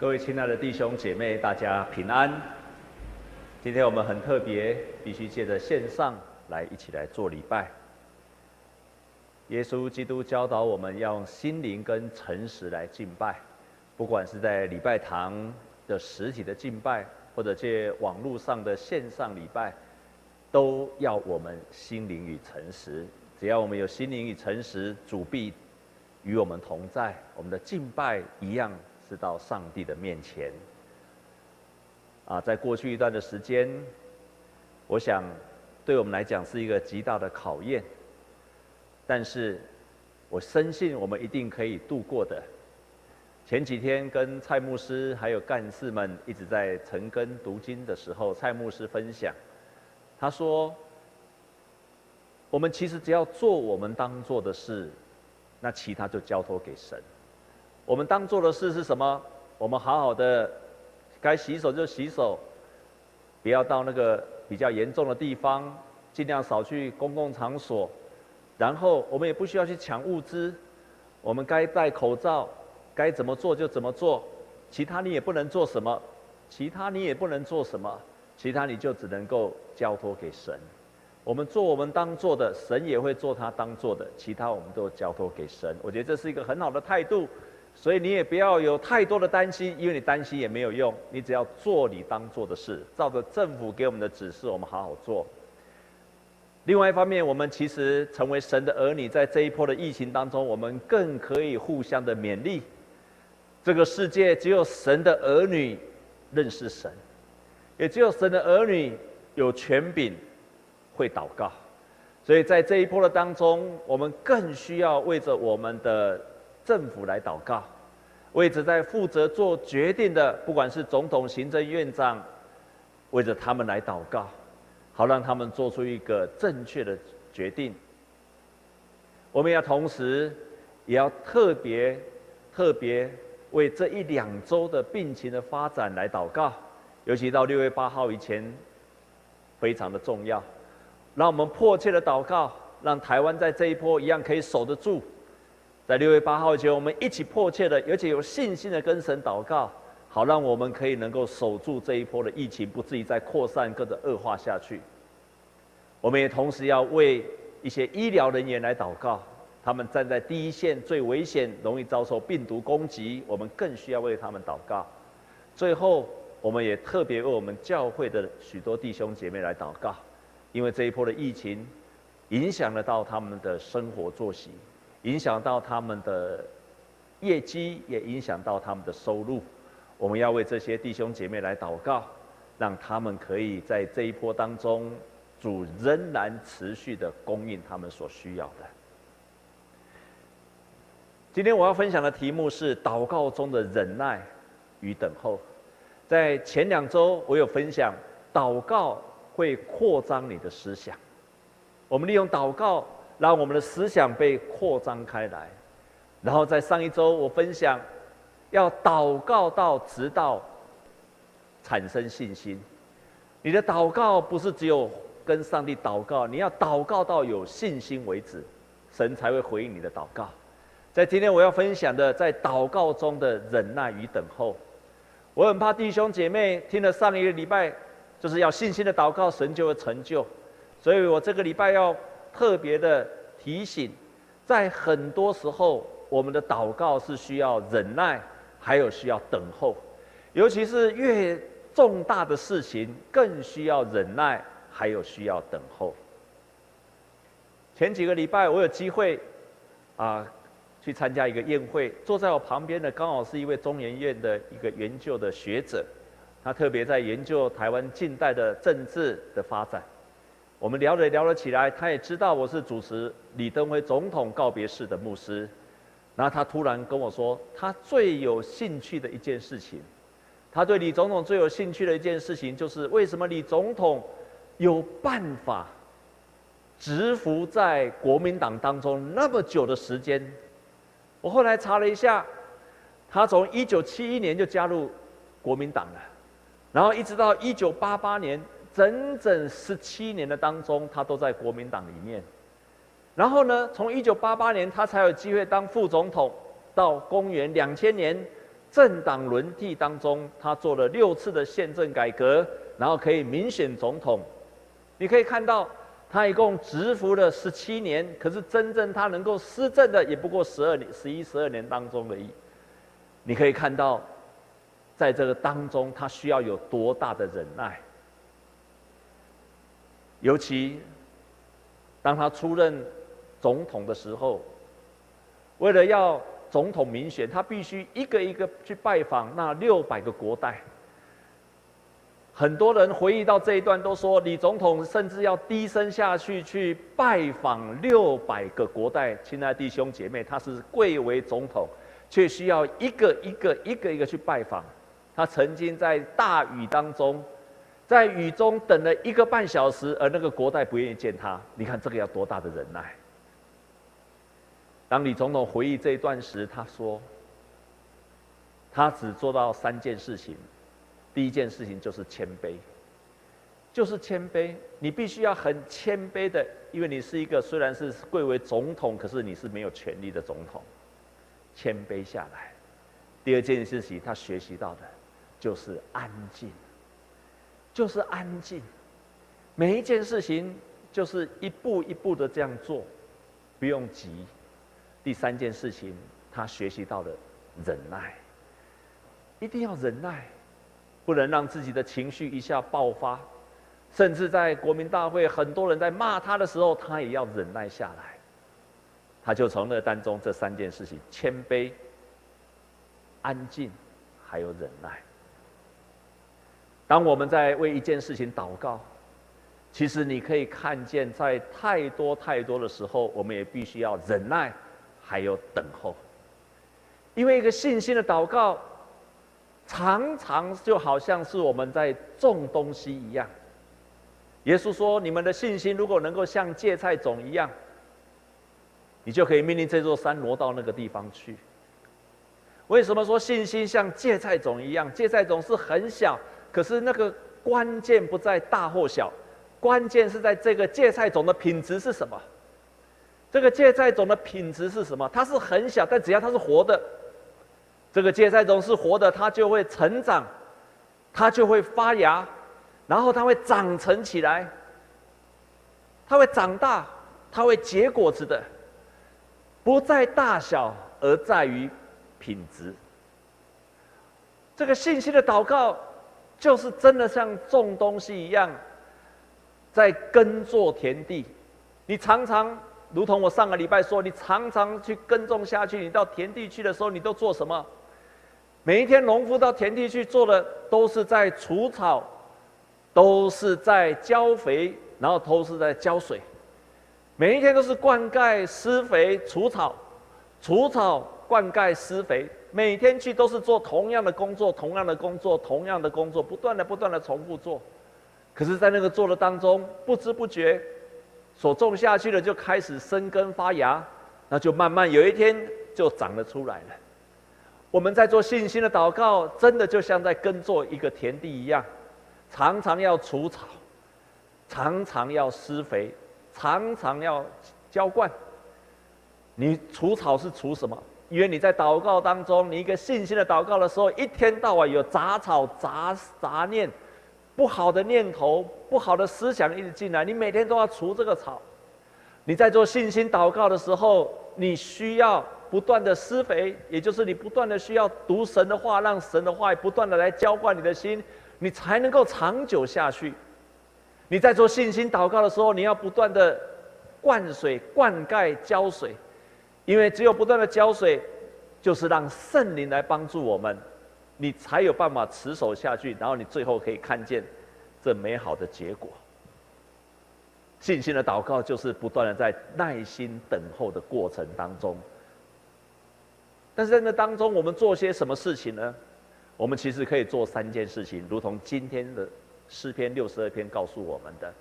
各位亲爱的弟兄姐妹，大家平安。今天我们很特别，必须借着线上来一起来做礼拜。耶稣基督教导我们要用心灵跟诚实来敬拜，不管是在礼拜堂的实体的敬拜，或者借网络上的线上礼拜，都要我们心灵与诚实。只要我们有心灵与诚实，主必与我们同在，我们的敬拜一样是到上帝的面前。啊，在过去一段的时间，我想对我们来讲是一个极大的考验，但是我深信我们一定可以度过的。前几天跟蔡牧师还有干事们一直在晨更读经的时候，蔡牧师分享，他说：“我们其实只要做我们当做的事。”那其他就交托给神。我们当做的事是什么？我们好好的，该洗手就洗手，不要到那个比较严重的地方，尽量少去公共场所。然后我们也不需要去抢物资，我们该戴口罩，该怎么做就怎么做。其他你也不能做什么，其他你也不能做什么，其他你就只能够交托给神。我们做我们当做的，神也会做他当做的，其他我们都交托给神。我觉得这是一个很好的态度，所以你也不要有太多的担心，因为你担心也没有用。你只要做你当做的事，照着政府给我们的指示，我们好好做。另外一方面，我们其实成为神的儿女，在这一波的疫情当中，我们更可以互相的勉励。这个世界只有神的儿女认识神，也只有神的儿女有权柄。会祷告，所以在这一波的当中，我们更需要为着我们的政府来祷告，为着在负责做决定的，不管是总统、行政院长，为着他们来祷告，好让他们做出一个正确的决定。我们要同时，也要特别特别为这一两周的病情的发展来祷告，尤其到六月八号以前，非常的重要。让我们迫切的祷告，让台湾在这一波一样可以守得住。在六月八号前，我们一起迫切的，而且有信心的跟神祷告，好让我们可以能够守住这一波的疫情，不至于再扩散，跟着恶化下去。我们也同时要为一些医疗人员来祷告，他们站在第一线，最危险，容易遭受病毒攻击，我们更需要为他们祷告。最后，我们也特别为我们教会的许多弟兄姐妹来祷告。因为这一波的疫情，影响了到他们的生活作息，影响到他们的业绩，也影响到他们的收入。我们要为这些弟兄姐妹来祷告，让他们可以在这一波当中，主仍然持续的供应他们所需要的。今天我要分享的题目是祷告中的忍耐与等候。在前两周，我有分享祷告。会扩张你的思想。我们利用祷告，让我们的思想被扩张开来。然后在上一周，我分享要祷告到直到产生信心。你的祷告不是只有跟上帝祷告，你要祷告到有信心为止，神才会回应你的祷告。在今天我要分享的，在祷告中的忍耐与等候。我很怕弟兄姐妹听了上一个礼拜。就是要信心的祷告，神就会成就。所以我这个礼拜要特别的提醒，在很多时候，我们的祷告是需要忍耐，还有需要等候。尤其是越重大的事情，更需要忍耐，还有需要等候。前几个礼拜，我有机会啊，去参加一个宴会，坐在我旁边的刚好是一位中研院的一个研究的学者。他特别在研究台湾近代的政治的发展，我们聊着聊了起来，他也知道我是主持李登辉总统告别式的牧师，然后他突然跟我说，他最有兴趣的一件事情，他对李总统最有兴趣的一件事情，就是为什么李总统有办法蛰伏在国民党当中那么久的时间？我后来查了一下，他从一九七一年就加入国民党了。然后一直到一九八八年，整整十七年的当中，他都在国民党里面。然后呢，从一九八八年他才有机会当副总统，到公元两千年，政党轮替当中，他做了六次的宪政改革，然后可以民选总统。你可以看到，他一共执服了十七年，可是真正他能够施政的，也不过十二年、十一、十二年当中而已。你可以看到，在这个当中，他需要有多大的忍耐。尤其当他出任总统的时候，为了要总统民选，他必须一个一个去拜访那六百个国代。很多人回忆到这一段，都说李总统甚至要低声下去去拜访六百个国代。亲爱的弟兄姐妹，他是贵为总统，却需要一个一个一个一个去拜访。他曾经在大雨当中，在雨中等了一个半小时，而那个国代不愿意见他。你看这个要多大的忍耐？当李总统回忆这一段时，他说：“他只做到三件事情。第一件事情就是谦卑，就是谦卑。你必须要很谦卑的，因为你是一个虽然是贵为总统，可是你是没有权力的总统。谦卑下来。第二件事情，他学习到的，就是安静，就是安静。每一件事情，就是一步一步的这样做，不用急。”第三件事情，他学习到了忍耐，一定要忍耐，不能让自己的情绪一下爆发，甚至在国民大会很多人在骂他的时候，他也要忍耐下来。他就从那当中这三件事情：谦卑、安静，还有忍耐。当我们在为一件事情祷告，其实你可以看见，在太多太多的时候，我们也必须要忍耐。还有等候，因为一个信心的祷告，常常就好像是我们在种东西一样。耶稣说：“你们的信心如果能够像芥菜种一样，你就可以命令这座山挪到那个地方去。”为什么说信心像芥菜种一样？芥菜种是很小，可是那个关键不在大或小，关键是在这个芥菜种的品质是什么。这个芥菜种的品质是什么？它是很小，但只要它是活的，这个芥菜种是活的，它就会成长，它就会发芽，然后它会长成起来，它会长大，它会结果子的，不在大小，而在于品质。这个信息的祷告，就是真的像种东西一样，在耕作田地，你常常。如同我上个礼拜说，你常常去耕种下去，你到田地去的时候，你都做什么？每一天，农夫到田地去做的，都是在除草，都是在浇肥，然后都是在浇水。每一天都是灌溉、施肥、除草、除草、灌溉、施肥。每天去都是做同样的工作，同样的工作，同样的工作，不断的、不断的重复做。可是，在那个做的当中，不知不觉。所种下去的就开始生根发芽，那就慢慢有一天就长了出来了。我们在做信心的祷告，真的就像在耕作一个田地一样，常常要除草，常常要施肥，常常要浇灌。你除草是除什么？因为你在祷告当中，你一个信心的祷告的时候，一天到晚有杂草、杂杂念。不好的念头、不好的思想一直进来，你每天都要除这个草。你在做信心祷告的时候，你需要不断的施肥，也就是你不断的需要读神的话，让神的话不断的来浇灌你的心，你才能够长久下去。你在做信心祷告的时候，你要不断的灌水、灌溉、浇水，因为只有不断的浇水，就是让圣灵来帮助我们。你才有办法持守下去，然后你最后可以看见这美好的结果。信心的祷告就是不断的在耐心等候的过程当中。但是在那当中，我们做些什么事情呢？我们其实可以做三件事情，如同今天的诗篇六十二篇告诉我们的。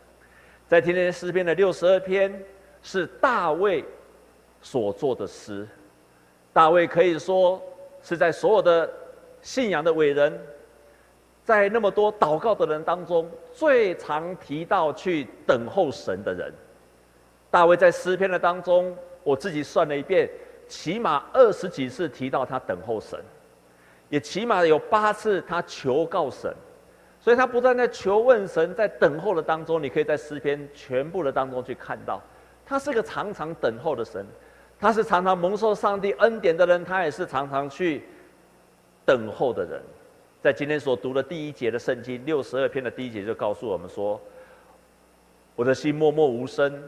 在今天诗篇的六十二篇是大卫所做的诗，大卫可以说是在所有的。信仰的伟人，在那么多祷告的人当中，最常提到去等候神的人。大卫在诗篇的当中，我自己算了一遍，起码二十几次提到他等候神。也起码有八次他求告神，所以他不断在求问神，在等候的当中，你可以在诗篇全部的当中去看到，他是个常常等候的神，他是常常蒙受上帝恩典的人，他也是常常去等候的人。在今天所读的第一节的圣经六十二篇的第一节就告诉我们说：“我的心默默无声，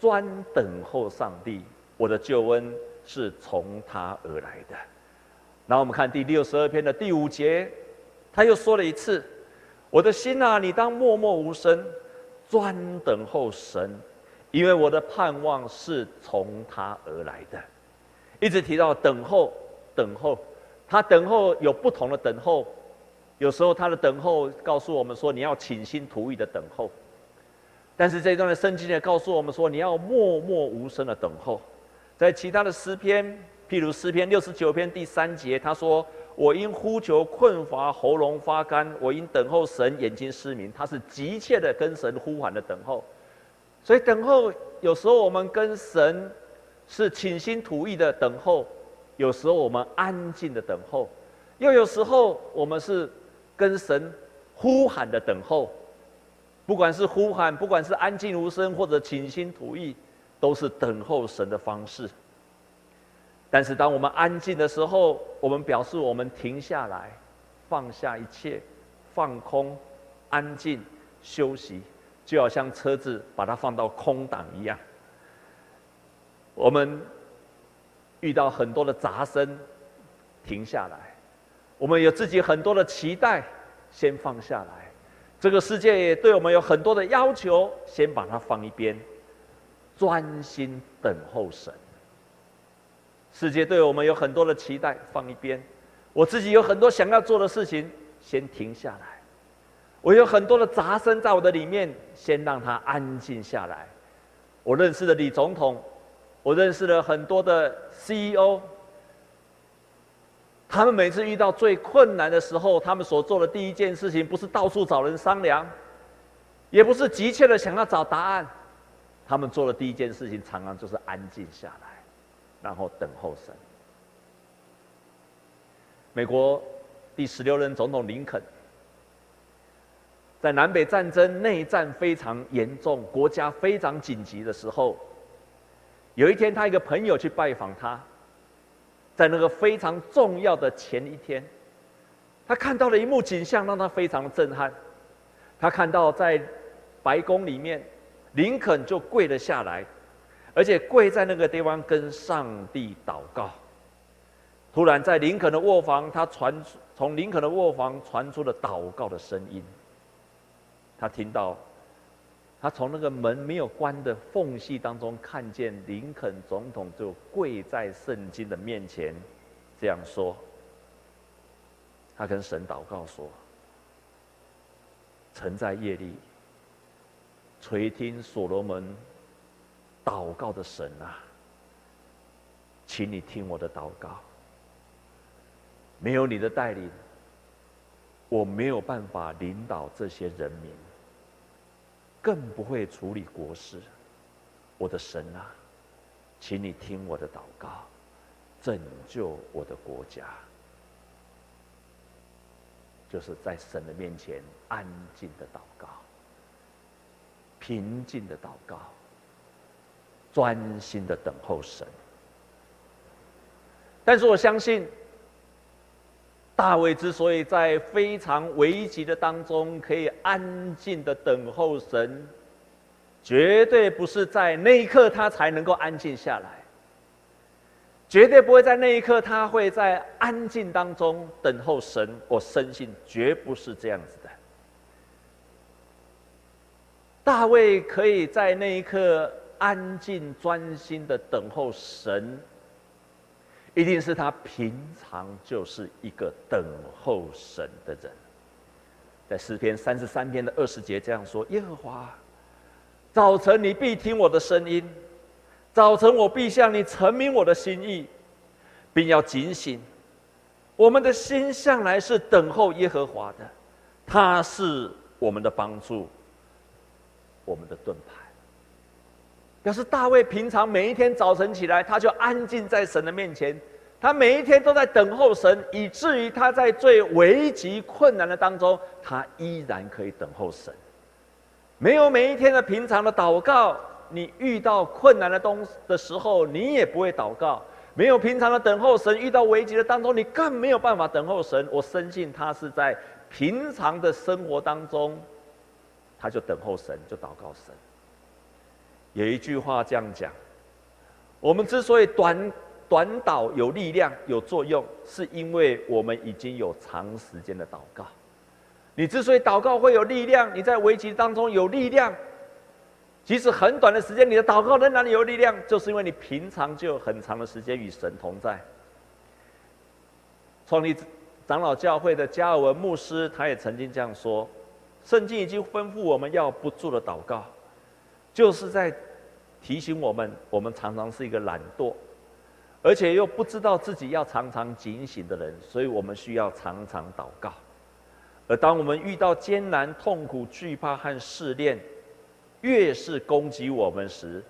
专等候上帝，我的救恩是从他而来的。”然后我们看第六十二篇的第五节，他又说了一次：“我的心啊，你当默默无声，专等候神，因为我的盼望是从他而来的。”一直提到等候，等候，他等候有不同的等候，有时候他的等候告诉我们说，你要倾心吐意的等候；但是这一段的圣经也告诉我们说，你要默默无声的等候。在其他的诗篇。譬如诗篇六十九篇第三节，他说：“我因呼求困乏，喉咙发干；我因等候神，眼睛失明。”他是急切的跟神呼喊的等候。所以等候，有时候我们跟神是倾心吐意的等候，有时候我们安静的等候，又有时候我们是跟神呼喊的等候。不管是呼喊，不管是安静无声，或者倾心吐意，都是等候神的方式。但是，当我们安静的时候，我们表示我们停下来，放下一切，放空，安静，休息，就好像车子把它放到空档一样。我们遇到很多的杂声，停下来；我们有自己很多的期待，先放下来。这个世界也对我们有很多的要求，先把它放一边，专心等候神。世界对我们有很多的期待，放一边；我自己有很多想要做的事情，先停下来。我有很多的杂声在我的里面，先让它安静下来。我认识的李总统，我认识了很多的 CEO，他们每次遇到最困难的时候，他们所做的第一件事情，不是到处找人商量，也不是急切的想要找答案，他们做的第一件事情，常常就是安静下来。然后等候神。美国第十六任总统林肯，在南北战争内战非常严重、国家非常紧急的时候，有一天，他一个朋友去拜访他，在那个非常重要的前一天，他看到了一幕景象，让他非常的震撼。他看到在白宫里面，林肯就跪了下来。而且跪在那个地方跟上帝祷告。突然，在林肯的卧房，他传从林肯的卧房传出了祷告的声音。他听到，他从那个门没有关的缝隙当中看见林肯总统就跪在圣经的面前，这样说。他跟神祷告说：“曾在夜里垂听所罗门。”祷告的神啊，请你听我的祷告。没有你的带领，我没有办法领导这些人民，更不会处理国事。我的神啊，请你听我的祷告，拯救我的国家。就是在神的面前安静的祷告，平静的祷告。专心的等候神，但是我相信，大卫之所以在非常危急的当中可以安静的等候神，绝对不是在那一刻他才能够安静下来，绝对不会在那一刻他会在安静当中等候神。我深信，绝不是这样子的。大卫可以在那一刻。安静专心的等候神，一定是他平常就是一个等候神的人。在诗篇三十三篇的二十节这样说：“耶和华，早晨你必听我的声音，早晨我必向你陈明我的心意，并要警醒。我们的心向来是等候耶和华的，他是我们的帮助，我们的盾牌。”表示大卫平常每一天早晨起来，他就安静在神的面前，他每一天都在等候神，以至于他在最危急困难的当中，他依然可以等候神。没有每一天的平常的祷告，你遇到困难的东的时候，你也不会祷告；没有平常的等候神，遇到危急的当中，你更没有办法等候神。我深信他是在平常的生活当中，他就等候神，就祷告神。有一句话这样讲：我们之所以短。短祷有力量、有作用，是因为我们已经有长时间的祷告。你之所以祷告会有力量，你在危机当中有力量，即使很短的时间，你的祷告仍然有力量，就是因为你平常就有很长的时间与神同在。创立长老教会的加尔文牧师，他也曾经这样说：圣经已经吩咐我们要不住的祷告，就是在提醒我们，我们常常是一个懒惰。而且又不知道自己要常常警醒的人，所以我们需要常常祷告。而当我们遇到艰难、痛苦、惧怕和试炼，越是攻击我们时，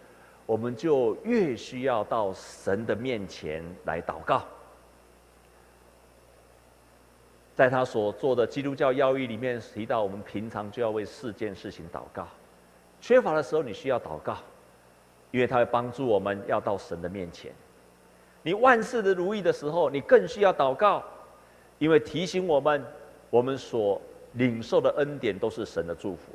我们就越需要到神的面前来祷告。在他所做的基督教要义里面提到，我们平常就要为四件事情祷告。缺乏的时候，你需要祷告，因为他会帮助我们要到神的面前。你万事的如意的时候，你更需要祷告，因为提醒我们，我们所领受的恩典都是神的祝福。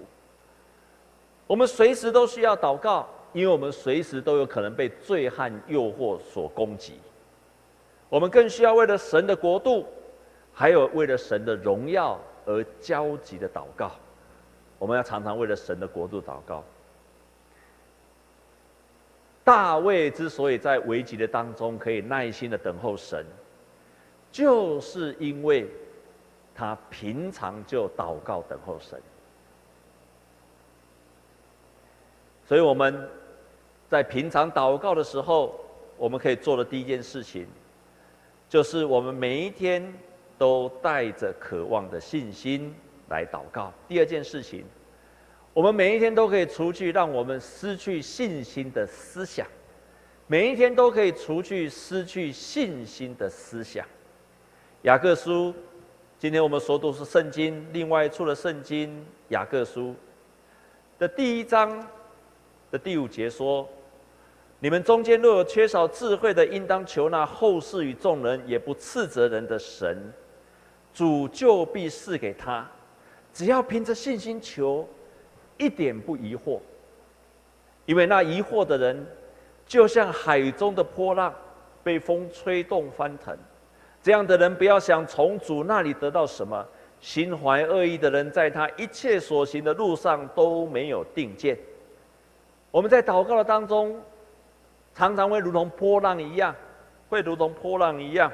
我们随时都需要祷告，因为我们随时都有可能被罪和诱惑所攻击。我们更需要为了神的国度，还有为了神的荣耀而焦急的祷告。我们要常常为了神的国度祷告。大卫之所以在危急的当中可以耐心的等候神，就是因为他平常就祷告等候神。所以我们在平常祷告的时候，我们可以做的第一件事情，就是我们每一天都带着渴望的信心来祷告。第二件事情。我们每一天都可以除去让我们失去信心的思想，每一天都可以除去失去信心的思想。雅各书，今天我们所读是圣经，另外一处的圣经雅各书的第一章的第五节说：“你们中间若有缺少智慧的，应当求那后世与众人，也不斥责人的神，主就必赐给他。只要凭着信心求。”一点不疑惑，因为那疑惑的人，就像海中的波浪，被风吹动翻腾。这样的人不要想从主那里得到什么。心怀恶意的人，在他一切所行的路上都没有定见。我们在祷告的当中，常常会如同波浪一样，会如同波浪一样，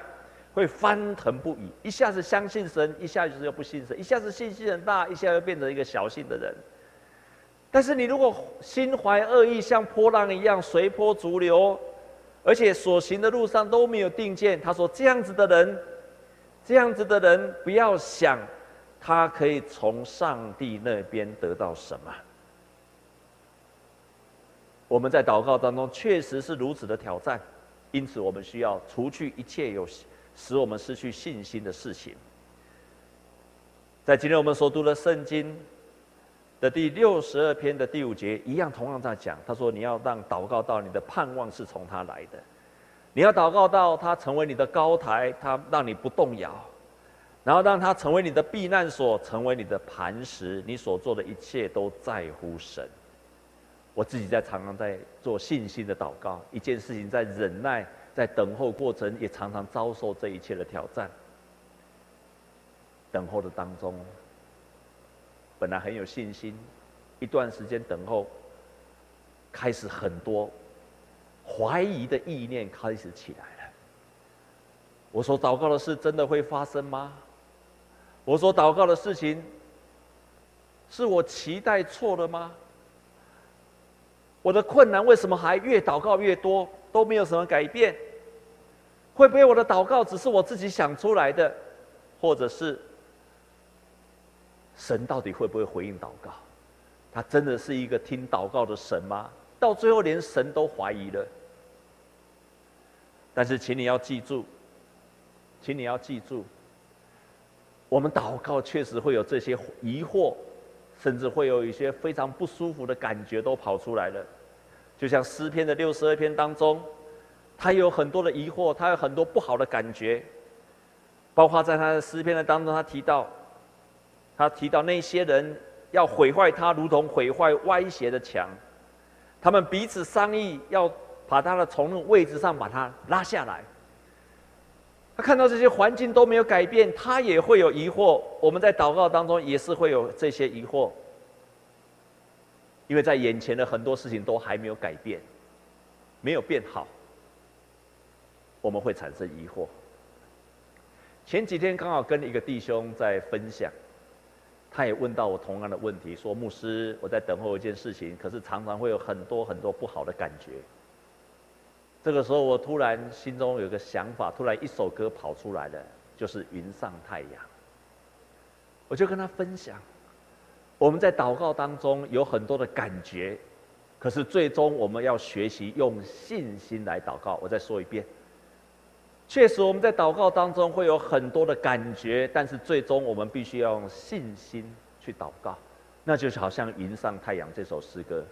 会翻腾不已。一下子相信神，一下子又不信神；一下子信心很大，一下又变成一个小信的人。但是你如果心怀恶意，像波浪一样随波逐流，而且所行的路上都没有定见，他说这样子的人，这样子的人不要想他可以从上帝那边得到什么。我们在祷告当中确实是如此的挑战，因此我们需要除去一切有使我们失去信心的事情。在今天我们所读的圣经。的第六十二篇的第五节一样，同样在讲。他说：“你要让祷告到你的盼望是从他来的，你要祷告到他成为你的高台，他让你不动摇，然后让他成为你的避难所，成为你的磐石。你所做的一切都在乎神。”我自己在常常在做信心的祷告，一件事情在忍耐，在等候过程，也常常遭受这一切的挑战。等候的当中。本来很有信心，一段时间等候，开始很多怀疑的意念开始起来了。我所祷告的事真的会发生吗？我所祷告的事情，是我期待错了吗？我的困难为什么还越祷告越多，都没有什么改变？会不会我的祷告只是我自己想出来的，或者是？神到底会不会回应祷告？他真的是一个听祷告的神吗？到最后连神都怀疑了。但是，请你要记住，请你要记住，我们祷告确实会有这些疑惑，甚至会有一些非常不舒服的感觉都跑出来了。就像诗篇的六十二篇当中，他有很多的疑惑，他有很多不好的感觉，包括在他的诗篇的当中，他提到，他提到那些人要毁坏他，如同毁坏歪斜的墙，他们彼此商议要把他的从那位置上把他拉下来。他看到这些环境都没有改变，他也会有疑惑。我们在祷告当中也是会有这些疑惑，因为在眼前的很多事情都还没有改变，没有变好，我们会产生疑惑。前几天刚好跟一个弟兄在分享，他也问到我同样的问题，说：“牧师，我在等候一件事情，可是常常会有很多很多不好的感觉。”这个时候，我突然心中有个想法，突然一首歌跑出来了，就是《云上太阳》。我就跟他分享，我们在祷告当中有很多的感觉，可是最终我们要学习用信心来祷告。我再说一遍，确实我们在祷告当中会有很多的感觉，但是最终我们必须要用信心去祷告。那就是好像《云上太阳》这首诗歌。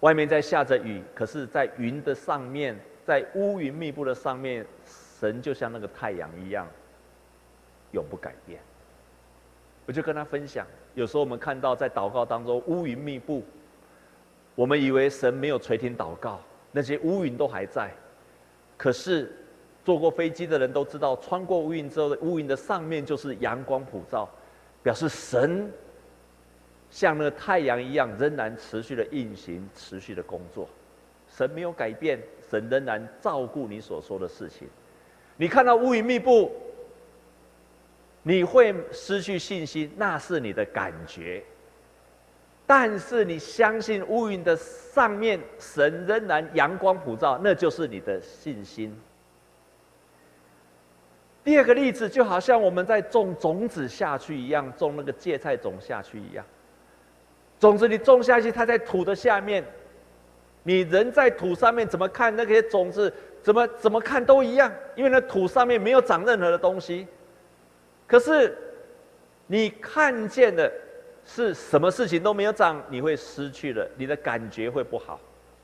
外面在下着雨，可是，在云的上面，在乌云密布的上面，神就像那个太阳一样，永不改变。我就跟他分享，有时候我们看到在祷告当中乌云密布，我们以为神没有垂听祷告，那些乌云都还在。可是，坐过飞机的人都知道，穿过乌云之后的乌云的上面就是阳光普照，表示神。像那个太阳一样，仍然持续的运行，持续的工作。神没有改变，神仍然照顾你所说的事情。你看到乌云密布，你会失去信心，那是你的感觉。但是你相信乌云的上面，神仍然阳光普照，那就是你的信心。第二个例子，就好像我们在种种子下去一样，种那个芥菜种下去一样。种子你种下去，它在土的下面，你人在土上面怎么看那些种子，怎么怎么看都一样，因为那土上面没有长任何的东西。可是，你看见的是什么事情都没有长，你会失去了，你的感觉会不好。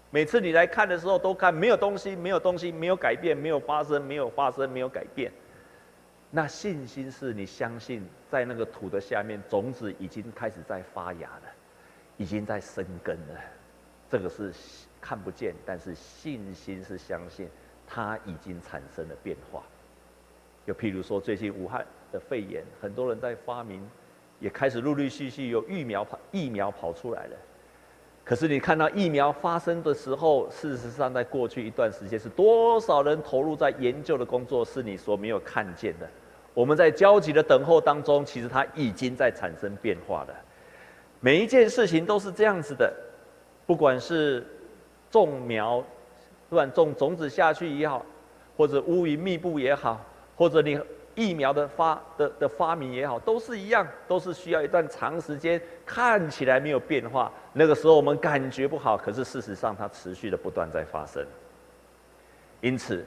每次你来看的时候，都看没有东西，没有东西，没有改变，没有发生，没有发生，没有改变。那信心是你相信，在那个土的下面，种子已经开始在发芽了。已经在生根了，这个是看不见，但是信心是相信它已经产生了变化。就譬如说，最近武汉的肺炎，很多人在发明，也开始陆陆续续有疫苗跑疫苗跑出来了。可是你看到疫苗发生的时候，事实上在过去一段时间，是多少人投入在研究的工作，是你所没有看见的。我们在焦急的等候当中，其实它已经在产生变化了。每一件事情都是这样子的，不管是种苗，不管种种子下去也好，或者乌云密布也好，或者你疫苗的发的的发明也好，都是一样，都是需要一段长时间，看起来没有变化，那个时候我们感觉不好，可是事实上它持续的不断在发生。因此，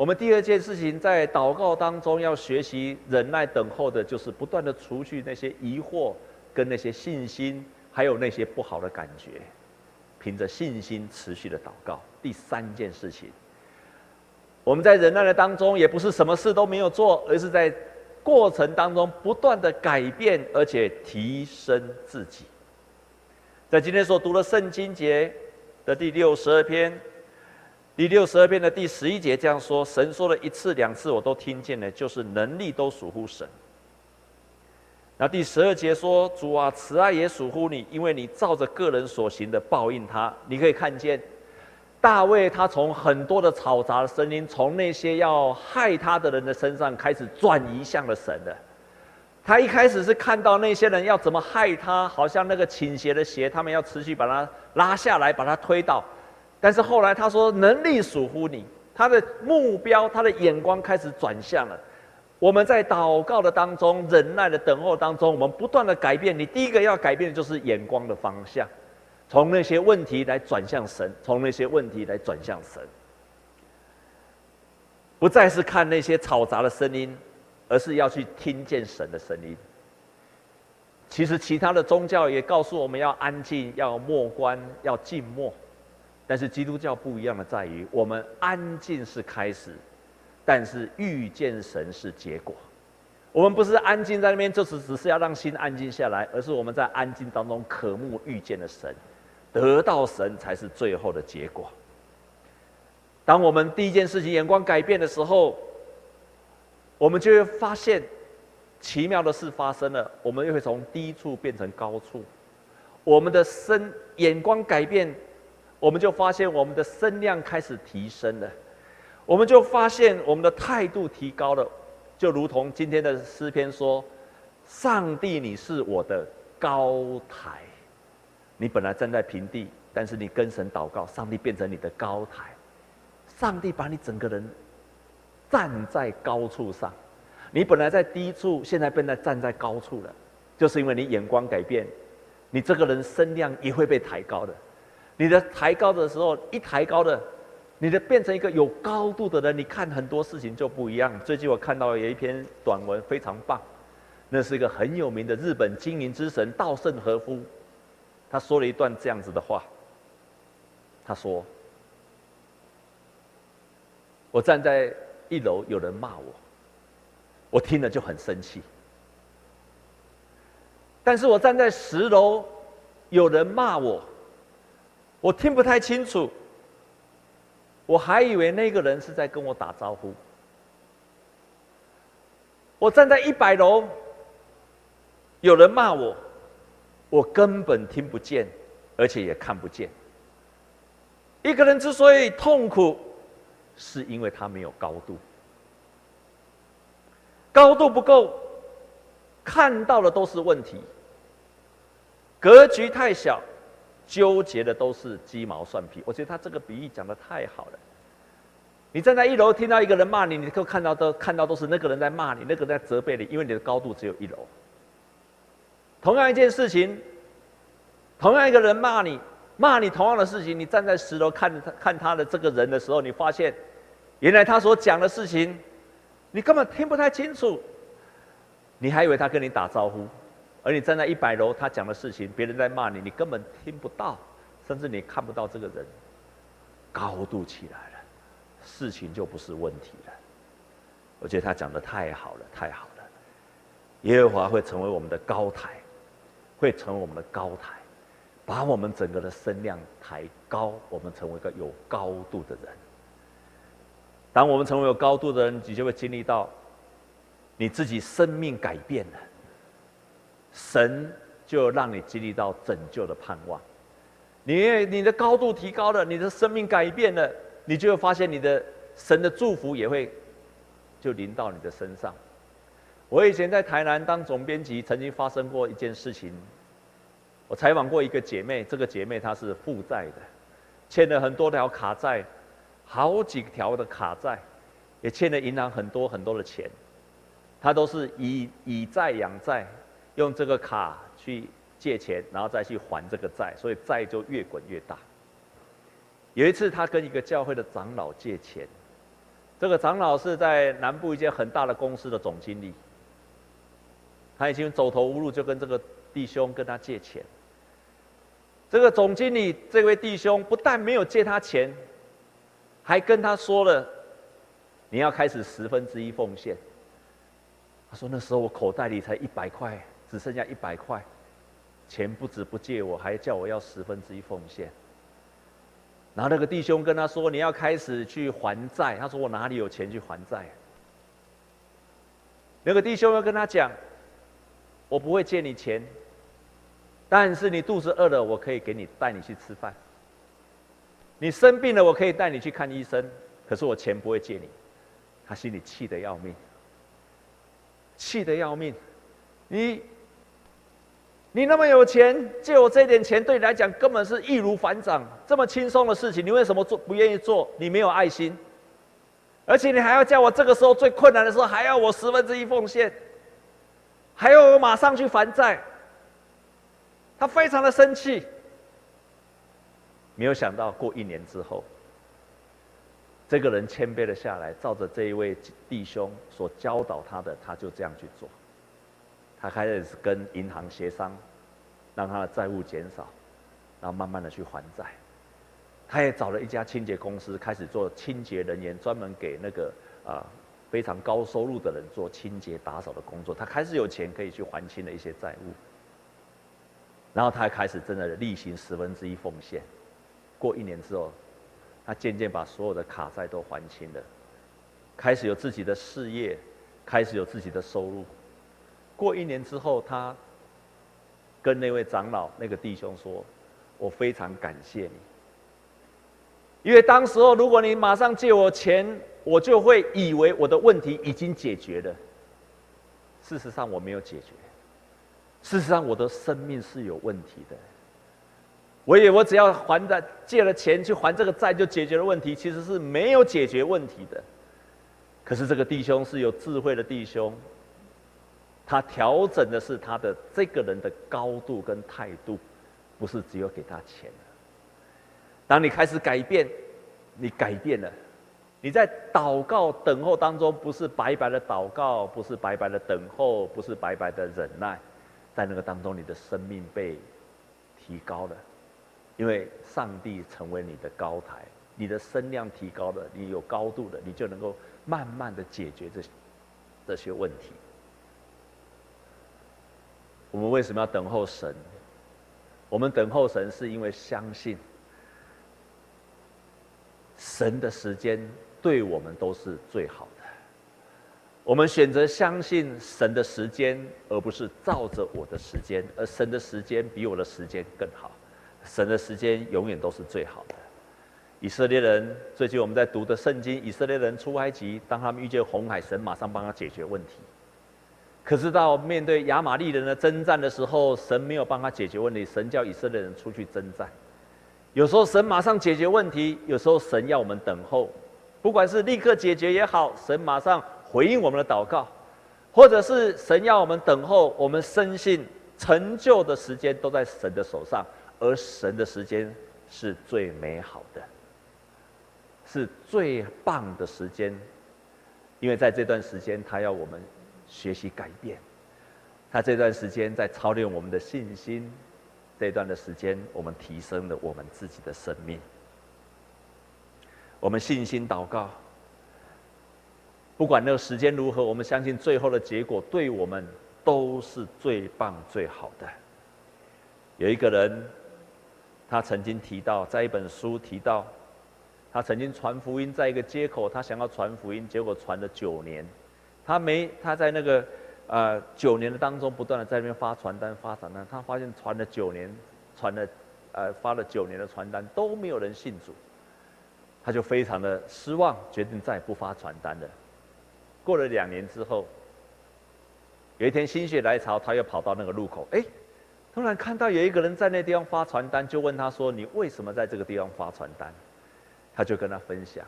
我们第二件事情在祷告当中要学习忍耐等候的，就是不断的除去那些疑惑。跟那些信心，还有那些不好的感觉，凭着信心持续的祷告。第三件事情，我们在忍耐的当中，也不是什么事都没有做，而是在过程当中不断的改变，而且提升自己。在今天所读的圣经节的第六十二篇，第六十二篇的第十一节这样说：神说了一次两次，我都听见了，就是能力都属乎神。那第十二节说：“主啊，慈爱也属乎你，因为你照着个人所行的报应他。”你可以看见，大卫他从很多的嘈杂的声音，从那些要害他的人的身上开始转移向了神的。他一开始是看到那些人要怎么害他，好像那个倾斜的鞋，他们要持续把他拉下来，把他推倒。但是后来他说：“能力属乎你。”他的目标，他的眼光开始转向了。我们在祷告的当中，忍耐的等候当中，我们不断的改变。你第一个要改变的就是眼光的方向，从那些问题来转向神，从那些问题来转向神。不再是看那些嘈杂的声音，而是要去听见神的声音。其实其他的宗教也告诉我们要安静、要默观、要静默，但是基督教不一样的在于，我们安静是开始，但是遇见神是结果。我们不是安静在那边，就是只是要让心安静下来，而是我们在安静当中渴慕遇见了神，得到神才是最后的结果。当我们第一件事情眼光改变的时候，我们就会发现奇妙的事发生了，我们又会从低处变成高处。我们的身眼光改变，我们就发现我们的声量开始提升了，我们就发现我们的态度提高了。就如同今天的诗篇说：“上帝，你是我的高台。你本来站在平地，但是你跟神祷告，上帝变成你的高台。上帝把你整个人站在高处上。你本来在低处，现在变得站在高处了，就是因为你眼光改变，你这个人声量也会被抬高的。你的抬高的时候，一抬高的。”你的变成一个有高度的人，你看很多事情就不一样。最近我看到有一篇短文非常棒，那是一个很有名的日本经营之神稻盛和夫，他说了一段这样子的话。他说：“我站在一楼，有人骂我，我听了就很生气；但是我站在十楼，有人骂我，我听不太清楚。”我还以为那个人是在跟我打招呼。我站在一百楼，有人骂我，我根本听不见，而且也看不见。一个人之所以痛苦，是因为他没有高度，高度不够，看到的都是问题，格局太小。纠结的都是鸡毛蒜皮，我觉得他这个比喻讲得太好了。你站在一楼听到一个人骂你，你都看到都看到都是那个人在骂你，那个人在责备你，因为你的高度只有一楼。同样一件事情，同样一个人骂你，骂你同样的事情，你站在十楼看他看他的这个人的时候，你发现，原来他所讲的事情，你根本听不太清楚，你还以为他跟你打招呼。而你站在一百楼，他讲的事情，别人在骂你，你根本听不到，甚至你看不到这个人。高度起来了，事情就不是问题了。我觉得他讲的太好了，太好了。耶和华会成为我们的高台，会成为我们的高台，把我们整个的声量抬高，我们成为一个有高度的人。当我们成为有高度的人，你就会经历到你自己生命改变了。神就让你经历到拯救的盼望，你你的高度提高了，你的生命改变了，你就会发现你的神的祝福也会就临到你的身上。我以前在台南当总编辑，曾经发生过一件事情。我采访过一个姐妹，这个姐妹她是负债的，欠了很多条卡债，好几条的卡债，也欠了银行很多很多的钱，她都是以以债养债。用这个卡去借钱，然后再去还这个债，所以债就越滚越大。有一次，他跟一个教会的长老借钱，这个长老是在南部一间很大的公司的总经理，他已经走投无路，就跟这个弟兄跟他借钱。这个总经理这位弟兄不但没有借他钱，还跟他说了：“你要开始十分之一奉献。”他说：“那时候我口袋里才一百块。”只剩下一百块，钱不止不借我，还叫我要十分之一奉献。然后那个弟兄跟他说：“你要开始去还债。”他说：“我哪里有钱去还债？”那个弟兄要跟他讲：“我不会借你钱，但是你肚子饿了，我可以给你带你去吃饭。你生病了，我可以带你去看医生。可是我钱不会借你。”他心里气得要命，气得要命，你。你那么有钱，借我这点钱，对你来讲根本是易如反掌，这么轻松的事情，你为什么做不愿意做？你没有爱心，而且你还要叫我这个时候最困难的时候，还要我十分之一奉献，还要我马上去还债。他非常的生气。没有想到过一年之后，这个人谦卑了下来，照着这一位弟兄所教导他的，他就这样去做。他开始跟银行协商，让他的债务减少，然后慢慢的去还债。他也找了一家清洁公司，开始做清洁人员，专门给那个啊非常高收入的人做清洁打扫的工作。他开始有钱可以去还清了一些债务。然后他还开始真的例行十分之一奉献。过一年之后。他渐渐把所有的卡债都还清了，开始有自己的事业，开始有自己的收入。过一年之后，他跟那位长老、那个弟兄说：“我非常感谢你，因为当时候如果你马上借我钱，我就会以为我的问题已经解决了。事实上我没有解决，事实上我的生命是有问题的。”我以为我只要还的借了钱去还这个债就解决了问题，其实是没有解决问题的。可是这个弟兄是有智慧的弟兄，他调整的是他的这个人的高度跟态度，不是只有给他钱。当你开始改变，你改变了，你在祷告等候当中，不是白白的祷告，不是白白的等候，不是白白的忍耐，在那个当中，你的生命被提高了。因为上帝成为你的高台，你的声量提高了，你有高度了，你就能够慢慢的解决这这些问题。我们为什么要等候神？我们等候神是因为相信神的时间对我们都是最好的。我们选择相信神的时间，而不是照着我的时间，而神的时间比我的时间更好。神的时间永远都是最好的。以色列人最近我们在读的圣经，以色列人出埃及，当他们遇见红海，神马上帮他解决问题。可是到面对亚玛力人的征战的时候，神没有帮他解决问题，神叫以色列人出去征战。有时候神马上解决问题，有时候神要我们等候。不管是立刻解决也好，神马上回应我们的祷告，或者是神要我们等候，我们深信成就的时间都在神的手上。而神的时间是最美好的，是最棒的时间，因为在这段时间，他要我们学习改变。他这段时间在操练我们的信心，这段的时间，我们提升了我们自己的生命。我们信心祷告，不管那个时间如何，我们相信最后的结果对我们都是最棒最好的。有一个人。他曾经提到，在一本书提到，他曾经传福音在一个街口，他想要传福音，结果传了九年，他没他在那个呃九年的当中不断的在那边发传单发传单，他发现传了九年，传了呃发了九年的传单都没有人信主，他就非常的失望，决定再也不发传单了。过了两年之后，有一天心血来潮，他又跑到那个路口，哎。突然看到有一个人在那地方发传单，就问他说：“你为什么在这个地方发传单？”他就跟他分享，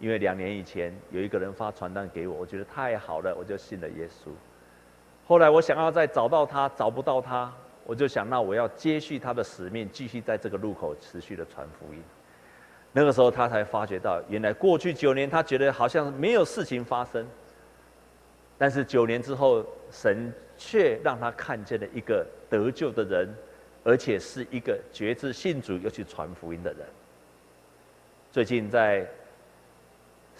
因为两年以前有一个人发传单给我，我觉得太好了，我就信了耶稣。后来我想要再找到他，找不到他，我就想，那我要接续他的使命，继续在这个路口持续的传福音。那个时候他才发觉到，原来过去九年他觉得好像没有事情发生，但是九年之后，神却让他看见了一个。得救的人，而且是一个决志信主又去传福音的人。最近在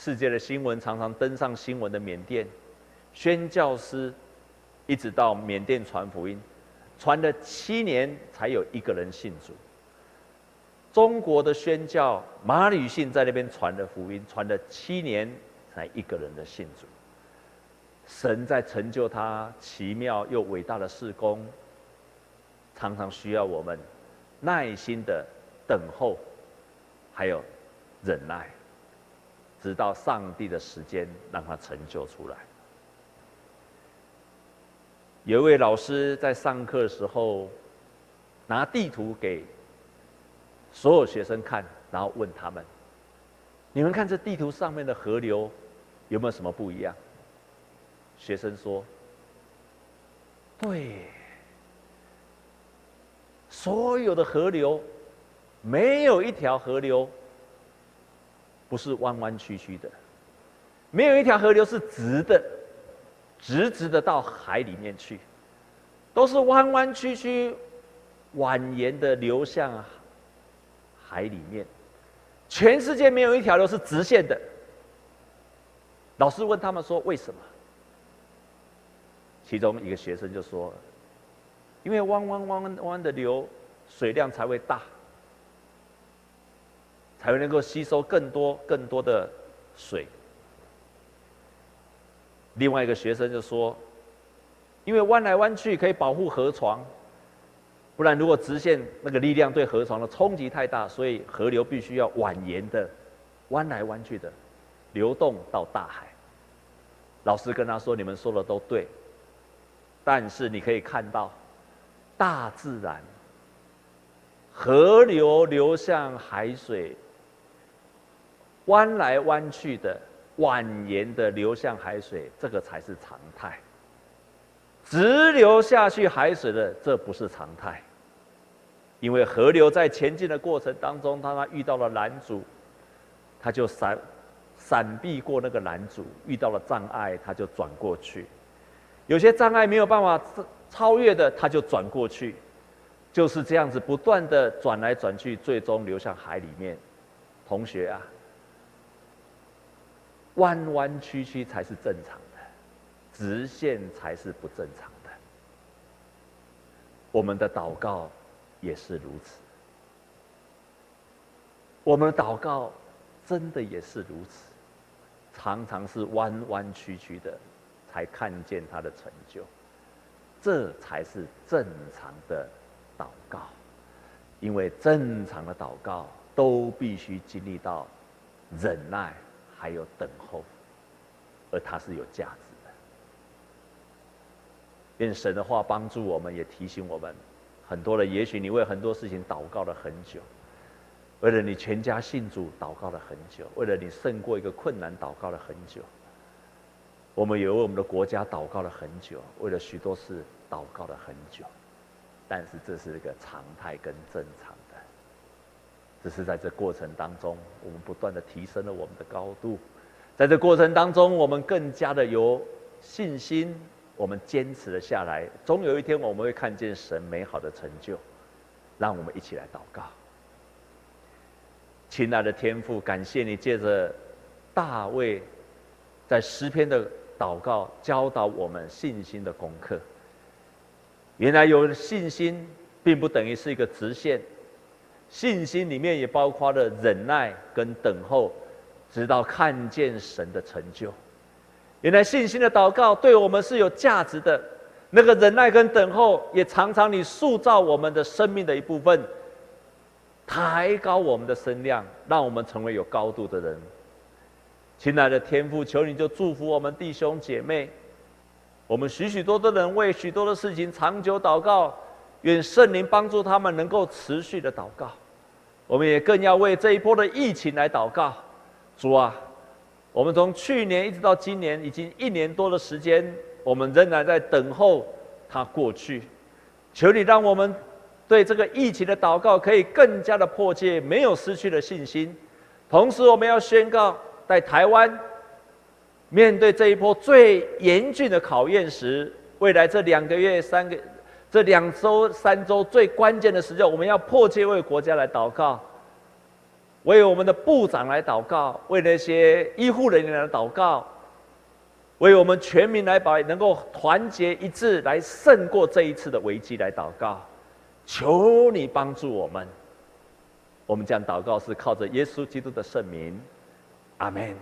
世界的新闻常常登上新闻的缅甸宣教师，一直到缅甸传福音，传了七年才有一个人信主。中国的宣教马吕信在那边传了福音，传了七年才一个人的信主。神在成就他奇妙又伟大的事工。常常需要我们耐心的等候，还有忍耐，直到上帝的时间让他成就出来。有一位老师在上课的时候，拿地图给所有学生看，然后问他们：“你们看这地图上面的河流有没有什么不一样？”学生说：“对。”所有的河流，没有一条河流不是弯弯曲曲的，没有一条河流是直的，直直的到海里面去，都是弯弯曲曲、蜿蜒的流向海里面。全世界没有一条路是直线的。老师问他们说：“为什么？”其中一个学生就说：“因为弯弯弯弯的流，水量才会大，才会能够吸收更多更多的水。”另外一个学生就说：“因为弯来弯去可以保护河床。”不然，如果直线那个力量对河床的冲击太大，所以河流必须要蜿蜒的、弯来弯去的流动到大海。老师跟他说：“你们说的都对，但是你可以看到，大自然河流流向海水，弯来弯去的、蜿蜒的流向海水，这个才是常态。直流下去海水的，这不是常态。”因为河流在前进的过程当中，当它遇到了拦阻，它就闪闪避过那个拦阻；遇到了障碍，它就转过去。有些障碍没有办法超越的，它就转过去。就是这样子不断的转来转去，最终流向海里面。同学啊，弯弯曲曲才是正常的，直线才是不正常的。我们的祷告。也是如此，我们的祷告真的也是如此，常常是弯弯曲曲的，才看见他的成就，这才是正常的祷告，因为正常的祷告都必须经历到忍耐，还有等候，而它是有价值的。愿神的话帮助我们，也提醒我们。很多人，也许你为很多事情祷告了很久，为了你全家信主祷告了很久，为了你胜过一个困难祷告了很久。我们也为我们的国家祷告了很久，为了许多事祷告了很久。但是这是一个常态跟正常，只是在这过程当中，我们不断的提升了我们的高度，在这过程当中，我们更加的有信心。我们坚持了下来，总有一天我们会看见神美好的成就。让我们一起来祷告。亲爱的天父，感谢你借着大卫在诗篇的祷告，教导我们信心的功课。原来有信心，并不等于是一个直线，信心里面也包括了忍耐跟等候，直到看见神的成就。原来信心的祷告对我们是有价值的，那个忍耐跟等候，也常常你塑造我们的生命的一部分，抬高我们的身量，让我们成为有高度的人。亲爱的天父，求你就祝福我们弟兄姐妹，我们许许多多的人为许多的事情长久祷告，愿圣灵帮助他们能够持续的祷告。我们也更要为这一波的疫情来祷告，主啊。我们从去年一直到今年，已经一年多的时间，我们仍然在等候它过去。求你让我们对这个疫情的祷告可以更加的迫切，没有失去的信心。同时，我们要宣告，在台湾面对这一波最严峻的考验时，未来这两个月、三个、这两周、三周最关键的时间，我们要迫切为国家来祷告。为我们的部长来祷告，为那些医护人员来祷告，为我们全民来把能够团结一致来胜过这一次的危机来祷告，求你帮助我们。我们这样祷告是靠着耶稣基督的圣名，阿门。